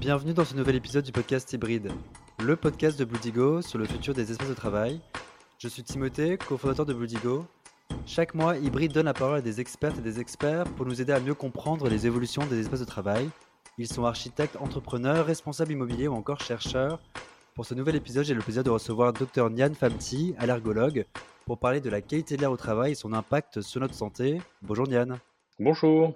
Bienvenue dans ce nouvel épisode du podcast Hybride, le podcast de Bluedigo sur le futur des espaces de travail. Je suis Timothée, cofondateur de Bluedigo. Chaque mois, Hybride donne la parole à des expertes et des experts pour nous aider à mieux comprendre les évolutions des espaces de travail. Ils sont architectes, entrepreneurs, responsables immobiliers ou encore chercheurs. Pour ce nouvel épisode, j'ai le plaisir de recevoir Dr Nian Famti, allergologue, pour parler de la qualité de l'air au travail et son impact sur notre santé. Bonjour Nian. Bonjour.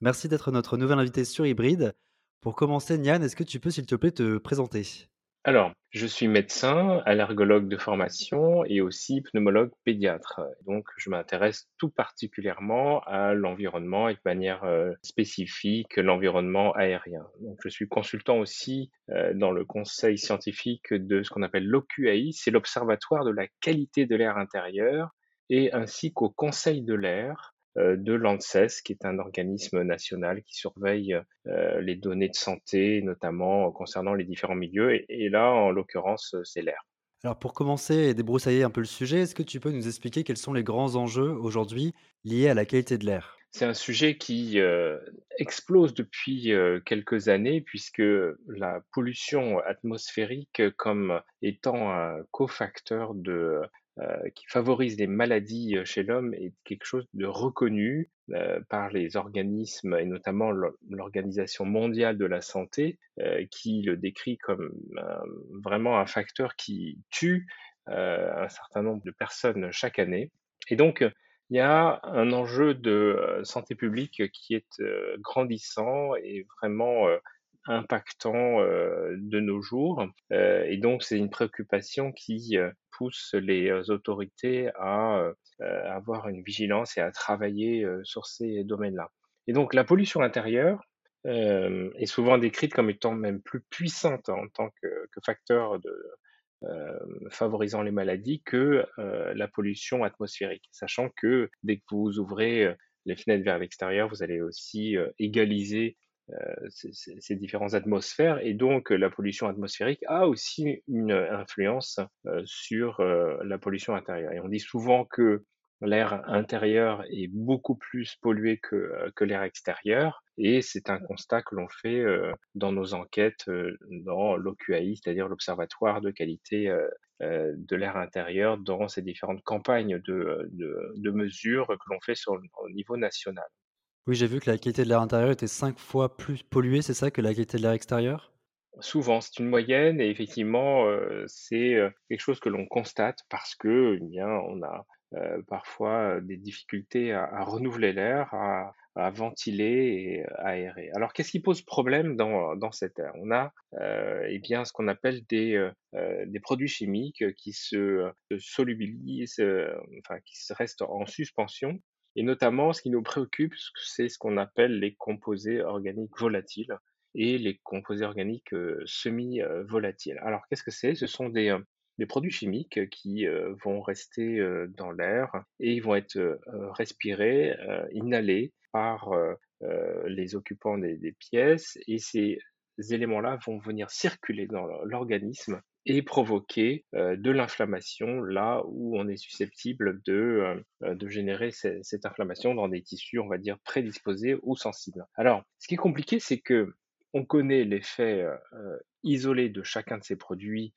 Merci d'être notre nouvel invité sur Hybride. Pour commencer, Nian, est-ce que tu peux, s'il te plaît, te présenter? Alors, je suis médecin, allergologue de formation et aussi pneumologue pédiatre. Donc, je m'intéresse tout particulièrement à l'environnement et de manière euh, spécifique l'environnement aérien. Donc, je suis consultant aussi euh, dans le conseil scientifique de ce qu'on appelle l'OQAI, c'est l'Observatoire de la qualité de l'air intérieur, et ainsi qu'au Conseil de l'air, de l'ANSES, qui est un organisme national qui surveille euh, les données de santé, notamment concernant les différents milieux. Et, là, en l'occurrence, c'est l'air. Alors pour commencer et débroussailler un peu le sujet, est-ce que tu peux nous expliquer quels sont les grands enjeux aujourd'hui liés à la qualité de l'air? C'est un sujet qui euh, explose depuis quelques années puisque la pollution atmosphérique comme étant un cofacteur de euh, qui favorise les maladies chez l'homme est quelque chose de reconnu par les organismes et notamment l'Organisation mondiale de la santé qui le décrit comme vraiment un facteur qui tue un certain nombre de personnes chaque année. Et donc, il y a un enjeu de santé publique qui est grandissant et vraiment impactant de nos jours. et donc, c'est une préoccupation qui pousse les autorités à avoir une vigilance et à travailler sur ces domaines-là. Et donc, la pollution intérieure est souvent décrite comme étant même plus puissante en tant que, facteur favorisant les maladies que la pollution atmosphérique, sachant que dès que vous ouvrez les fenêtres vers l'extérieur, vous allez aussi égaliser euh, ces, différentes atmosphères. Et donc, la pollution atmosphérique a aussi une influence euh, sur euh, la pollution intérieure. Et on dit souvent que l'air intérieur est beaucoup plus pollué que, l'air extérieur. Et c'est un constat que l'on fait dans nos enquêtes dans l'OQAI, c'est-à-dire l'Observatoire de qualité de l'air intérieur, dans ces différentes campagnes de, de, mesures que l'on fait sur, au niveau national. Oui, j'ai vu que la qualité de l'air intérieur était cinq fois plus polluée, c'est ça, que la qualité de l'air extérieur? Souvent, c'est une moyenne et effectivement, c'est, quelque chose que l'on constate parce que, eh bien, on a, parfois, des difficultés à renouveler l'air, à ventiler et à aérer. Alors qu'est-ce qui pose problème dans dans cet air? On a, eh bien, ce qu'on appelle des, des produits chimiques, qui se, solubilisent, enfin qui se restent en suspension et notamment, ce qui nous préoccupe, c'est ce qu'on appelle les composés organiques volatiles et les composés organiques semi-volatiles. Alors, qu'est-ce que c'est? Ce sont des, produits chimiques qui vont rester dans l'air et ils vont être respirés, inhalés par les occupants des, des pièces et ces éléments-là vont venir circuler dans l'organisme et provoquer de l'inflammation là où on est susceptible de, de générer cette inflammation dans des tissus, on va dire, prédisposés ou sensibles. Alors, ce qui est compliqué, c'est que on connaît l'effet isolé de chacun de ces produits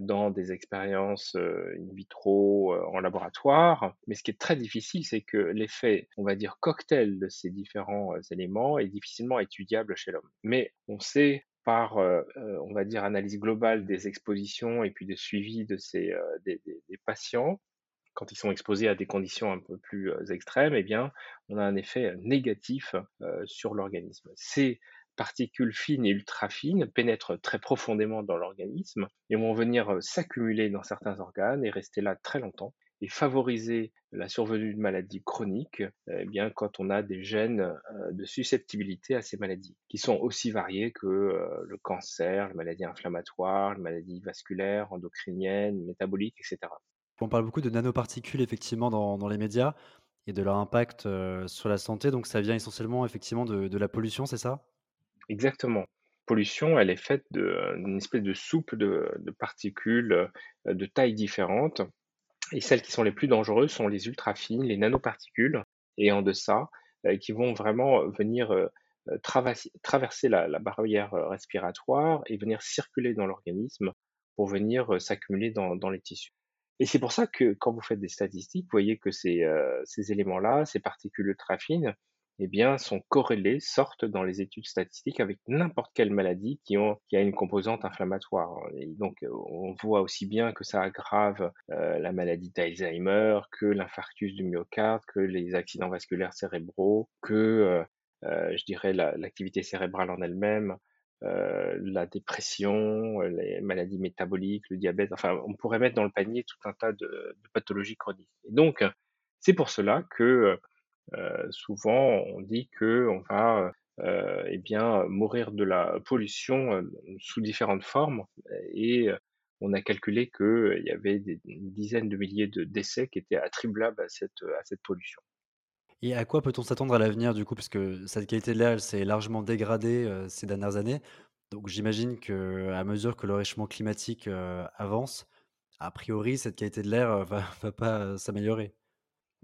dans des expériences in vitro, en laboratoire, mais ce qui est très difficile, c'est que l'effet, on va dire, cocktail de ces différents éléments est difficilement étudiable chez l'homme. Mais on sait par, on va dire, analyse globale des expositions et puis des suivis de ces, des, patients, quand ils sont exposés à des conditions un peu plus extrêmes, eh bien, on a un effet négatif sur l'organisme. Ces particules fines et ultra fines pénètrent très profondément dans l'organisme et vont venir s'accumuler dans certains organes et rester là très longtemps et favoriser la survenue de maladies chroniques, eh bien, quand on a des gènes euh, de susceptibilité à ces maladies, qui sont aussi variées que euh, le cancer, les maladies inflammatoires, les maladies vasculaires, endocriniennes, métaboliques, etc. On parle beaucoup de nanoparticules effectivement dans, les médias et de leur impact euh, sur la santé, donc ça vient essentiellement effectivement de, la pollution, c'est ça? Exactement. Pollution, elle est faite d'une espèce de soupe de, de, particules de tailles différentes et celles qui sont les plus dangereuses sont les ultra fines, les nanoparticules, et en deçà, euh, qui vont vraiment venir euh, traverser la, barrière respiratoire et venir circuler dans l'organisme pour venir s'accumuler dans, dans les tissus. Et c'est pour ça que quand vous faites des statistiques, vous voyez que ces, ces éléments-là, ces particules ultra fines, eh bien, sont corrélés, sortent dans les études statistiques avec n'importe quelle maladie qui, a une composante inflammatoire. Donc, on voit aussi bien que ça aggrave euh, la maladie d'Alzheimer, que l'infarctus du myocarde, que les accidents vasculaires cérébraux, que, euh, euh, je dirais, l'activité cérébrale en elle-même, la dépression, les maladies métaboliques, le diabète. Enfin, on pourrait mettre dans le panier tout un tas de, de pathologies chroniques. Et donc, c'est pour cela que souvent, on dit que on va euh, eh bien, mourir de la pollution euh, sous différentes formes et on a calculé qu'il y avait des, dizaines de milliers de décès qui étaient attribuables à cette, à pollution. Et à quoi peut-on s'attendre à l'avenir du coup Parce que cette qualité de l'air s'est largement dégradée ces dernières années? Donc j'imagine qu'à mesure que le réchauffement climatique avance, a priori cette qualité de l'air va, va pas s'améliorer.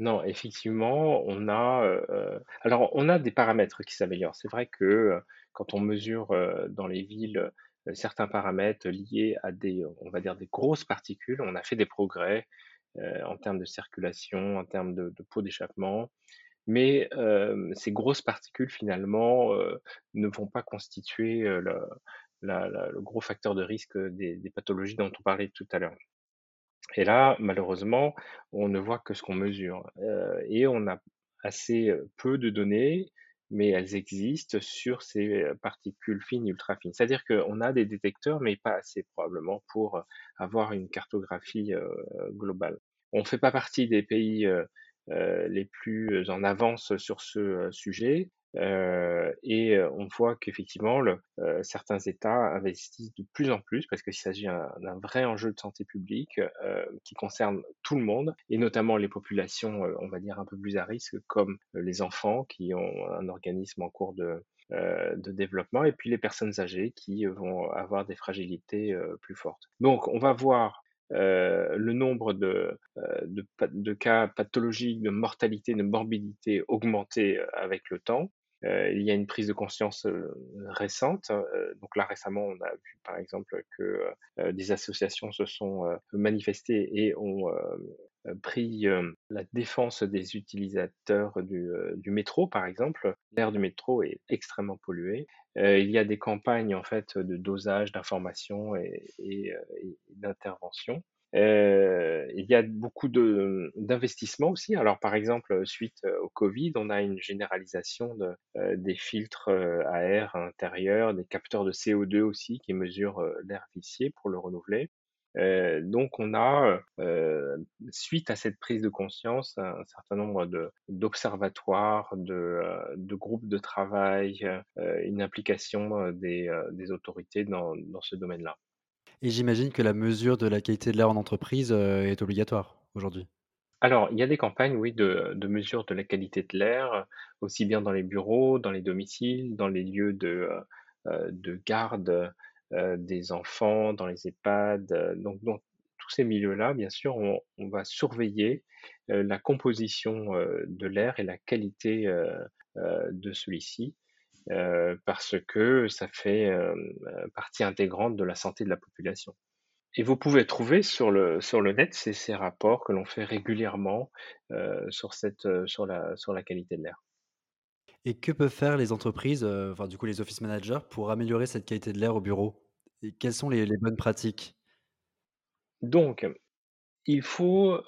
Non, effectivement, on a, heu alors on a des paramètres qui s'améliorent. C'est vrai que, heu, quand on mesure, dans les villes, certains paramètres liés à des, on va dire des grosses particules, on a fait des progrès, en termes de circulation, en termes de de pots d'échappement. Mais, ces grosses particules finalement, ne vont pas constituer, le gros facteur de risque, des pathologies dont on parlait tout à l'heure. Et là, malheureusement, on ne voit que ce qu'on mesure. Et on a assez peu de données, mais elles existent sur ces particules fines, ultra fines. C'est-à-dire qu'on a des détecteurs, mais pas assez probablement pour avoir une cartographie globale. On ne fait pas partie des pays les plus en avance sur ce sujet, euh, et on voit qu'effectivement, certains États investissent de plus en plus parce qu'il s'agit d'un vrai enjeu de santé publique qui concerne tout le monde et notamment les populations, on va dire, un peu plus à risque comme les enfants qui ont un organisme en cours de, développement et puis les personnes âgées qui vont avoir des fragilités plus fortes. Donc, on va voir le nombre de, cas pathologiques, de mortalité, de morbidité augmenter avec le temps. Euh, il y a une prise de conscience euh, récente. Euh, donc là récemment, on a vu par exemple que des associations se sont manifestées et ont pris la défense des utilisateurs du, métro, par exemple. L'air du métro est extrêmement pollué. il y a des campagnes en fait de dosage, d'information et, et d'intervention. Euh, il y a beaucoup d'investissements aussi. Alors, par exemple, suite euh, au Covid, on a une généralisation de, euh, des filtres à air intérieur, des capteurs de CO2 aussi qui mesurent l'air vicié pour le renouveler. Euh, donc on a, euh, suite à cette prise de conscience, un certain nombre d'observatoires, de, de, groupes de travail, euh, une implication des, des autorités dans, dans ce domaine-là. Et j'imagine que la mesure de la qualité de l'air en entreprise euh, est obligatoire aujourd'hui. Alors, il y a des campagnes, oui, de, mesure de la qualité de l'air, aussi bien dans les bureaux, dans les domiciles, dans les lieux de, euh, de garde euh, des enfants, dans les EHPAD. Donc, dans tous ces milieux-là, bien sûr, on va surveiller la composition de l'air et la qualité de celui-ci euh, parce que ça fait euh, partie intégrante de la santé de la population. Et vous pouvez trouver sur le, sur le net ces, ces rapports que l'on fait régulièrement euh, sur, cette, sur, la, sur la qualité de l'air. Et que peuvent faire les entreprises, enfin du coup les office managers, pour améliorer cette qualité de l'air au bureau? Et quelles sont les, les bonnes pratiques? Donc, il faut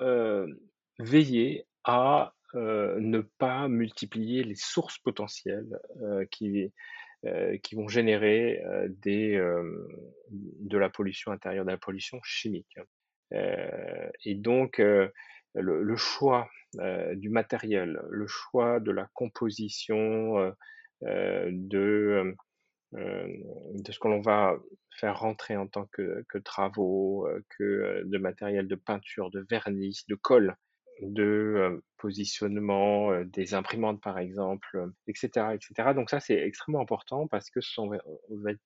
veiller à euh, ne pas multiplier les sources potentielles euh, qui, euh, qui vont générer de la pollution intérieure, de la pollution chimique. et donc, le, choix du matériel, le choix de la composition de, de ce que l'on va faire rentrer en tant que, que travaux, que de matériel de peinture, de vernis, de colle, de euh, positionnement euh, des imprimantes par exemple, etc., etc. Donc ça c'est extrêmement important parce que ce sont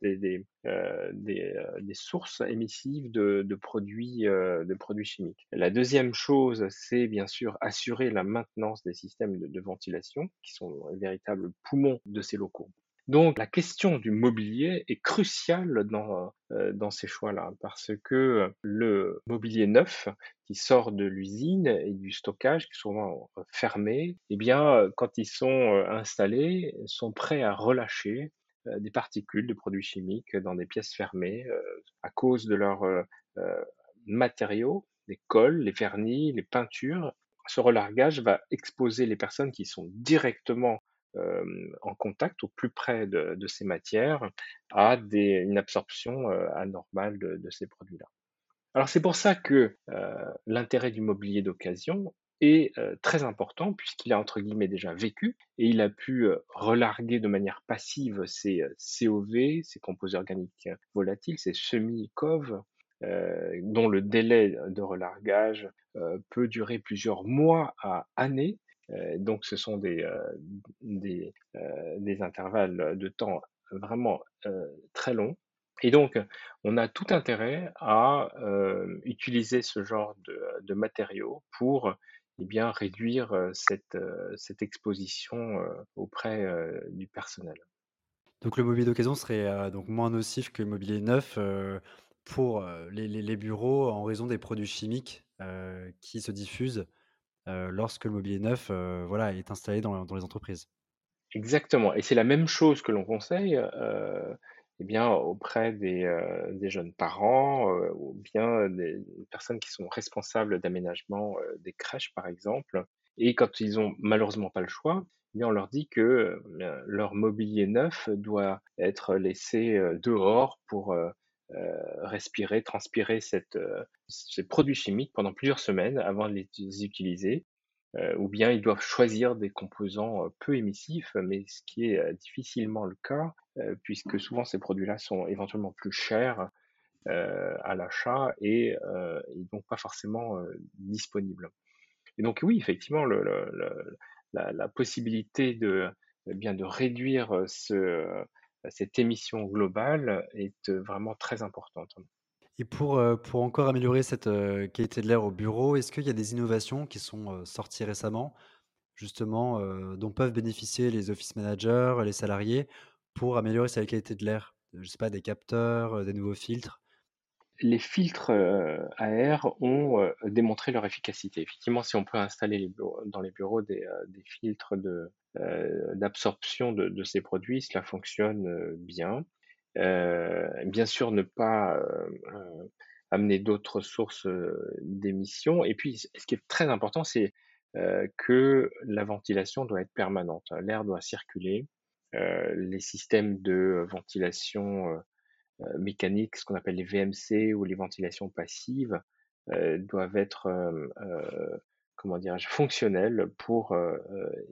des, des, euh, des, des, sources émissives de, de produits de produits chimiques. La deuxième chose c'est bien sûr assurer la maintenance des systèmes de, de ventilation qui sont les véritables poumons de ces locaux. Donc la question du mobilier est cruciale dans, euh, dans ces choix-là, parce que le mobilier neuf qui sort de l'usine et du stockage, qui est souvent fermé, eh bien, quand ils sont installés, sont prêts à relâcher des particules de produits chimiques dans des pièces fermées à cause de leurs matériaux, les cols, les vernis, les peintures. Ce relargage va exposer les personnes qui sont directement en contact au plus près de, ces matières à une absorption anormale de, ces produits-là. Alors c'est pour ça que l'intérêt du mobilier d'occasion est très important puisqu'il a entre guillemets déjà vécu et il a pu relarguer de manière passive ses COV, ses composés organiques volatiles, ses semi-COV, dont le délai de relargage peut durer plusieurs mois à années. Donc ce sont des, des, des, intervalles de temps vraiment très longs. Et donc, on a tout intérêt à utiliser ce genre de, matériaux pour eh bien, réduire cette, cette exposition auprès du personnel. Donc le mobilier d'occasion serait donc moins nocif que le mobilier neuf pour les, bureaux en raison des produits chimiques qui se diffusent lorsque le mobilier neuf voilà, est installé dans, les entreprises. Exactement. Et c'est la même chose que l'on conseille eh bien, auprès des, euh, jeunes parents euh, ou bien des personnes qui sont responsables d'aménagement euh, des crèches, par exemple. Et quand ils ont malheureusement pas le choix, eh bien, on leur dit que leur mobilier neuf doit être laissé dehors pour respirer, transpirer cette, ces produits chimiques pendant plusieurs semaines avant de les utiliser. ou bien ils doivent choisir des composants peu émissifs, mais ce qui est difficilement le cas euh, puisque souvent ces produits-là sont éventuellement plus chers euh, à l'achat et, euh, donc pas forcément disponibles. Et donc oui, effectivement, la, possibilité de, eh bien, de réduire ce, cette émission globale est vraiment très importante. Et pour, pour encore améliorer cette qualité de l'air au bureau, est-ce qu'il y a des innovations qui sont sorties récemment, justement, dont peuvent bénéficier les office managers, les salariés, pour améliorer sa qualité de l'air? Je sais pas, des capteurs, des nouveaux filtres? Les filtres, à air ont, démontré leur efficacité. Effectivement, si on peut installer dans les bureaux des, filtres de, d'absorption de ces produits, cela fonctionne, bien. bien sûr, ne pas, amener d'autres sources, d'émissions et puis ce qui est très important, c'est, que la ventilation doit être permanente. L'air doit circuler euh, les systèmes de ventilation euh, euh, mécanique, ce qu'on appelle les VMC ou les ventilations passives, doivent être comment dirais-je, fonctionnels pour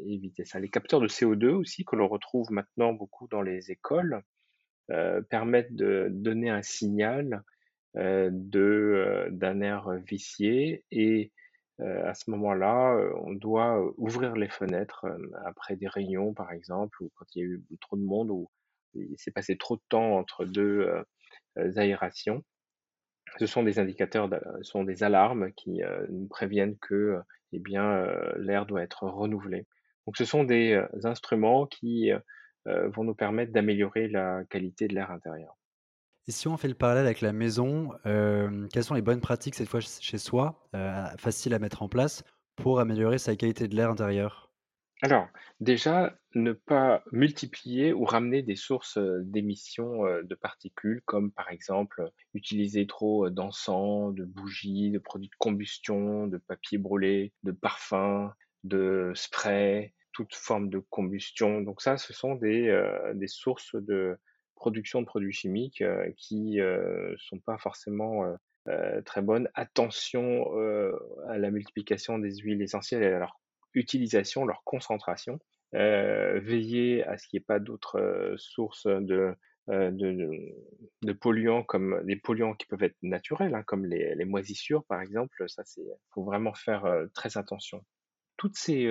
éviter ça. Les capteurs de CO2 aussi, que l'on retrouve maintenant beaucoup dans les écoles, permettent de donner un signal d'un air vicié et à ce moment-là, on doit ouvrir les fenêtres après des réunions, par exemple, ou quand il y a eu trop de monde, ou il s'est passé trop de temps entre deux aérations. Ce sont des indicateurs, ce sont des alarmes qui nous préviennent que, eh bien, l'air doit être renouvelé. Donc, ce sont des instruments qui vont nous permettre d'améliorer la qualité de l'air intérieur. Et si on fait le parallèle avec la maison, quelles sont les bonnes pratiques cette fois chez soi, faciles à mettre en place pour améliorer sa qualité de l'air intérieur? Alors, déjà, ne pas multiplier ou ramener des sources d'émissions de particules, comme par exemple utiliser trop d'encens, de bougies, de produits de combustion, de papier brûlé, de parfums, de spray, toute forme de combustion. Donc ça, ce sont des, sources de, production de produits chimiques qui euh, sont pas forcément euh, très bonnes. Attention à la multiplication des huiles essentielles et à leur utilisation, leur concentration. veillez à ce qu'il n'y ait pas d'autres sources de, de, de, polluants comme des polluants qui peuvent être naturels, hein, comme les, les, moisissures par exemple. Ça, c'est faut vraiment faire très attention. Toutes ces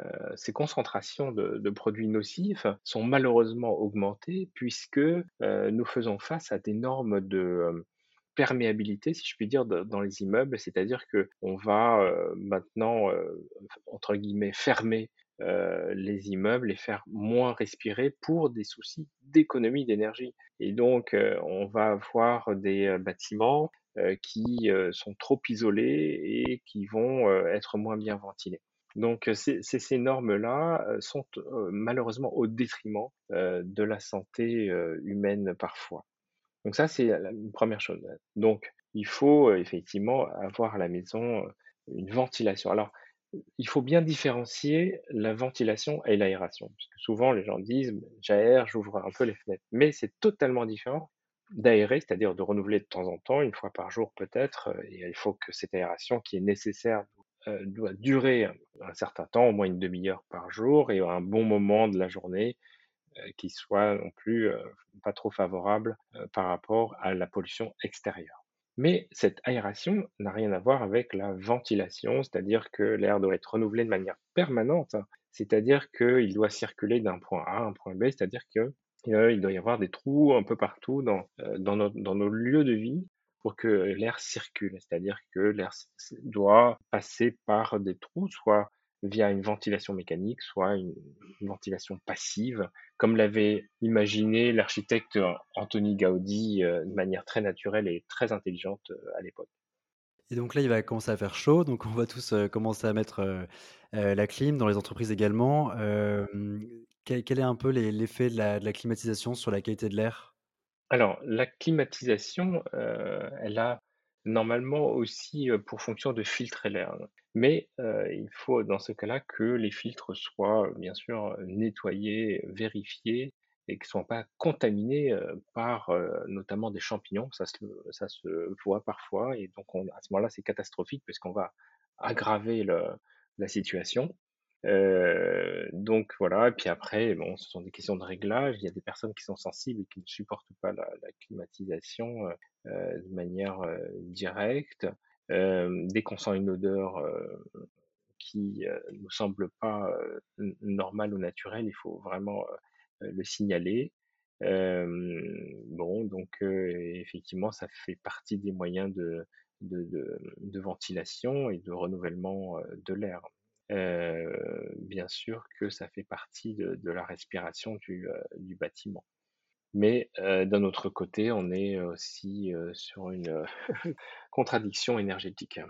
euh, ces concentrations de, produits nocifs sont malheureusement augmentées puisque euh, nous faisons face à des normes de euh, perméabilité, si je puis dire, dans les immeubles, c'est-à-dire que on va maintenant entre guillemets fermer les immeubles, les faire moins respirer pour des soucis d'économie d'énergie. Et donc, on va avoir des bâtiments qui sont trop isolés et qui vont être moins bien ventilés. Donc ces, normes-là sont malheureusement au détriment de la santé humaine parfois. Donc ça, c'est la première chose. Donc il faut effectivement avoir à la maison une ventilation. Alors, il faut bien différencier la ventilation et l'aération. Parce que souvent, les gens disent, j'aère, j'ouvre un peu les fenêtres. Mais c'est totalement différent d'aérer, c'est-à-dire de renouveler de temps en temps, une fois par jour peut-être. Et il faut que cette aération qui est nécessaire doit durer un certain temps, au moins une demi-heure par jour, et un bon moment de la journée qui soit non plus euh, pas trop favorable par rapport à la pollution extérieure. Mais cette aération n'a rien à voir avec la ventilation, c'est-à-dire que l'air doit être renouvelé de manière permanente, c'est-à-dire qu'il doit circuler d'un point A à un point B, c'est-à-dire qu'il doit y avoir des trous un peu partout dans, dans nos lieux de vie pour que l'air circule, c'est-à-dire que l'air doit passer par des trous, soit via une ventilation mécanique, soit une, ventilation passive, comme l'avait imaginé l'architecte Anthony Gaudi euh, de manière très naturelle et très intelligente euh, à l'époque. Et donc là, il va commencer à faire chaud, donc on va tous euh, commencer à mettre la clim dans les entreprises également. quel, est un peu l'effet de la climatisation sur la qualité de l'air? Alors, la climatisation, euh, elle a normalement aussi euh, pour fonction de filtrer l'air. Mais euh, il faut dans ce cas-là que les filtres soient bien sûr nettoyés, vérifiés et qu'ils ne soient pas contaminés par notamment des champignons. Ça se, ça se voit parfois et donc à ce moment-là c'est catastrophique puisqu'on va aggraver la situation. Euh, donc voilà, et puis après, bon, ce sont des questions de réglage. Il y a des personnes qui sont sensibles et qui ne supportent pas la, climatisation euh, euh, de manière directe. dès qu'on sent une odeur qui ne nous semble pas normale ou naturelle, il faut vraiment le signaler. bon, donc effectivement, ça fait partie des moyens de, de, de ventilation et de renouvellement de l'air. Euh, bien sûr que ça fait partie de, la respiration du, euh, bâtiment. Mais euh, d'un autre côté, on est aussi sur une contradiction énergétique.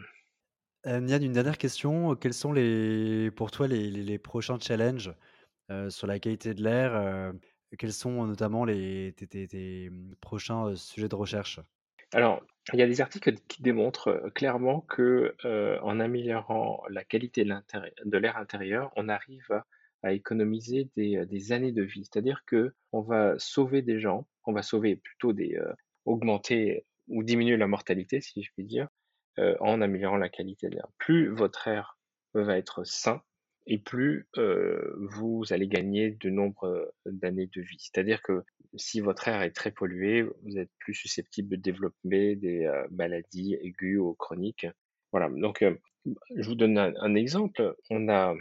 Nian, une dernière question. Quels sont les, pour toi les, prochains challenges sur la qualité de l'air Quels sont notamment les, tes, prochains sujets de recherche? Alors, il y a des articles qui démontrent euh, clairement que euh, en améliorant la qualité de l'air intérieur, on arrive à, économiser euh, des, années de vie. C'est-à-dire que on va sauver des gens, on va sauver plutôt des augmenter ou diminuer la mortalité, si je puis dire, en améliorant la qualité de l'air. Plus votre air va être sain, et plus vous allez gagner de nombre d'années de vie. C'est-à-dire que si votre air est très pollué, vous êtes plus susceptible de développer des maladies aiguës ou chroniques. Voilà, donc je vous donne un, exemple. On a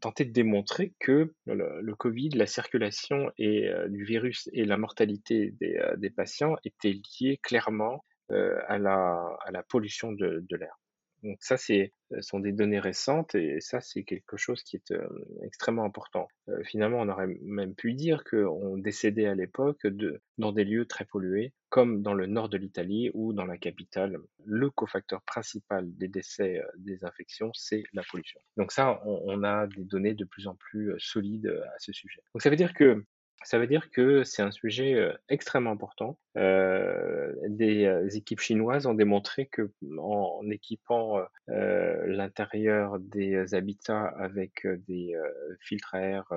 tenté de démontrer que le, Covid, la circulation et, du virus et la mortalité des, patients étaient liés clairement à, la, à la pollution de l'air. Donc ça, c'est euh, sont des données récentes et ça, c'est quelque chose qui est euh, extrêmement important. Euh, finalement, on aurait même pu dire qu'on décédait à l'époque de, dans des lieux très pollués, comme dans le nord de l'Italie ou dans la capitale. Le cofacteur principal des décès des infections, c'est la pollution. Donc ça, on, on, a des données de plus en plus solides à ce sujet. Donc ça veut dire que ça veut dire que c'est un sujet euh, extrêmement important. Euh, des euh, équipes chinoises ont démontré que en équipant l'intérieur des habitats avec des filtres à air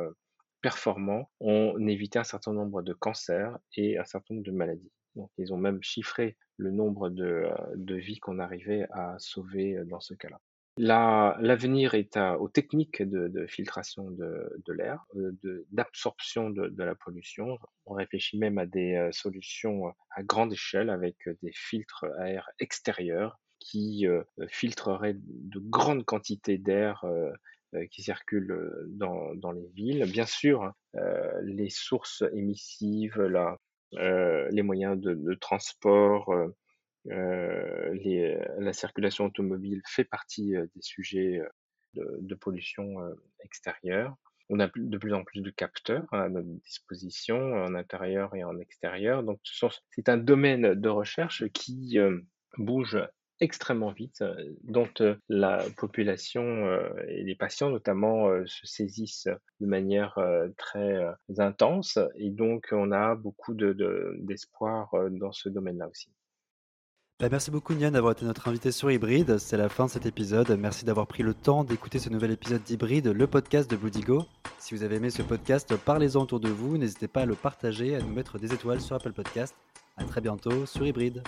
performants, on évitait un certain nombre de cancers et un certain nombre de maladies. Donc, ils ont même chiffré le nombre de, de vies qu'on arrivait à sauver dans ce cas-là. L'avenir est aux techniques de, filtration de, l'air, euh, d'absorption de, la pollution. On réfléchit même à des euh, solutions à grande échelle avec des filtres à air extérieurs qui euh, filtreraient de grandes quantités d'air qui circulent dans, les villes. Bien sûr, les sources émissives, les moyens de, transport, euh, les, la circulation automobile fait partie euh, des sujets de, pollution extérieure. On a de plus en plus de capteurs à notre disposition, en intérieur et en extérieur. Donc, c'est un domaine de recherche qui bouge extrêmement vite, dont la population et les patients notamment se saisissent de manière très intense. Et donc, on a beaucoup d'espoir dans ce domaine-là aussi. Bah, merci beaucoup Nian d'avoir été notre invité sur Hybride. C'est la fin de cet épisode. Merci d'avoir pris le temps d'écouter ce nouvel épisode d'Hybride, le podcast de Bloodigo. Si vous avez aimé ce podcast, parlez-en autour de vous. N'hésitez pas à le partager, à nous mettre des étoiles sur Apple Podcast. À très bientôt sur Hybride.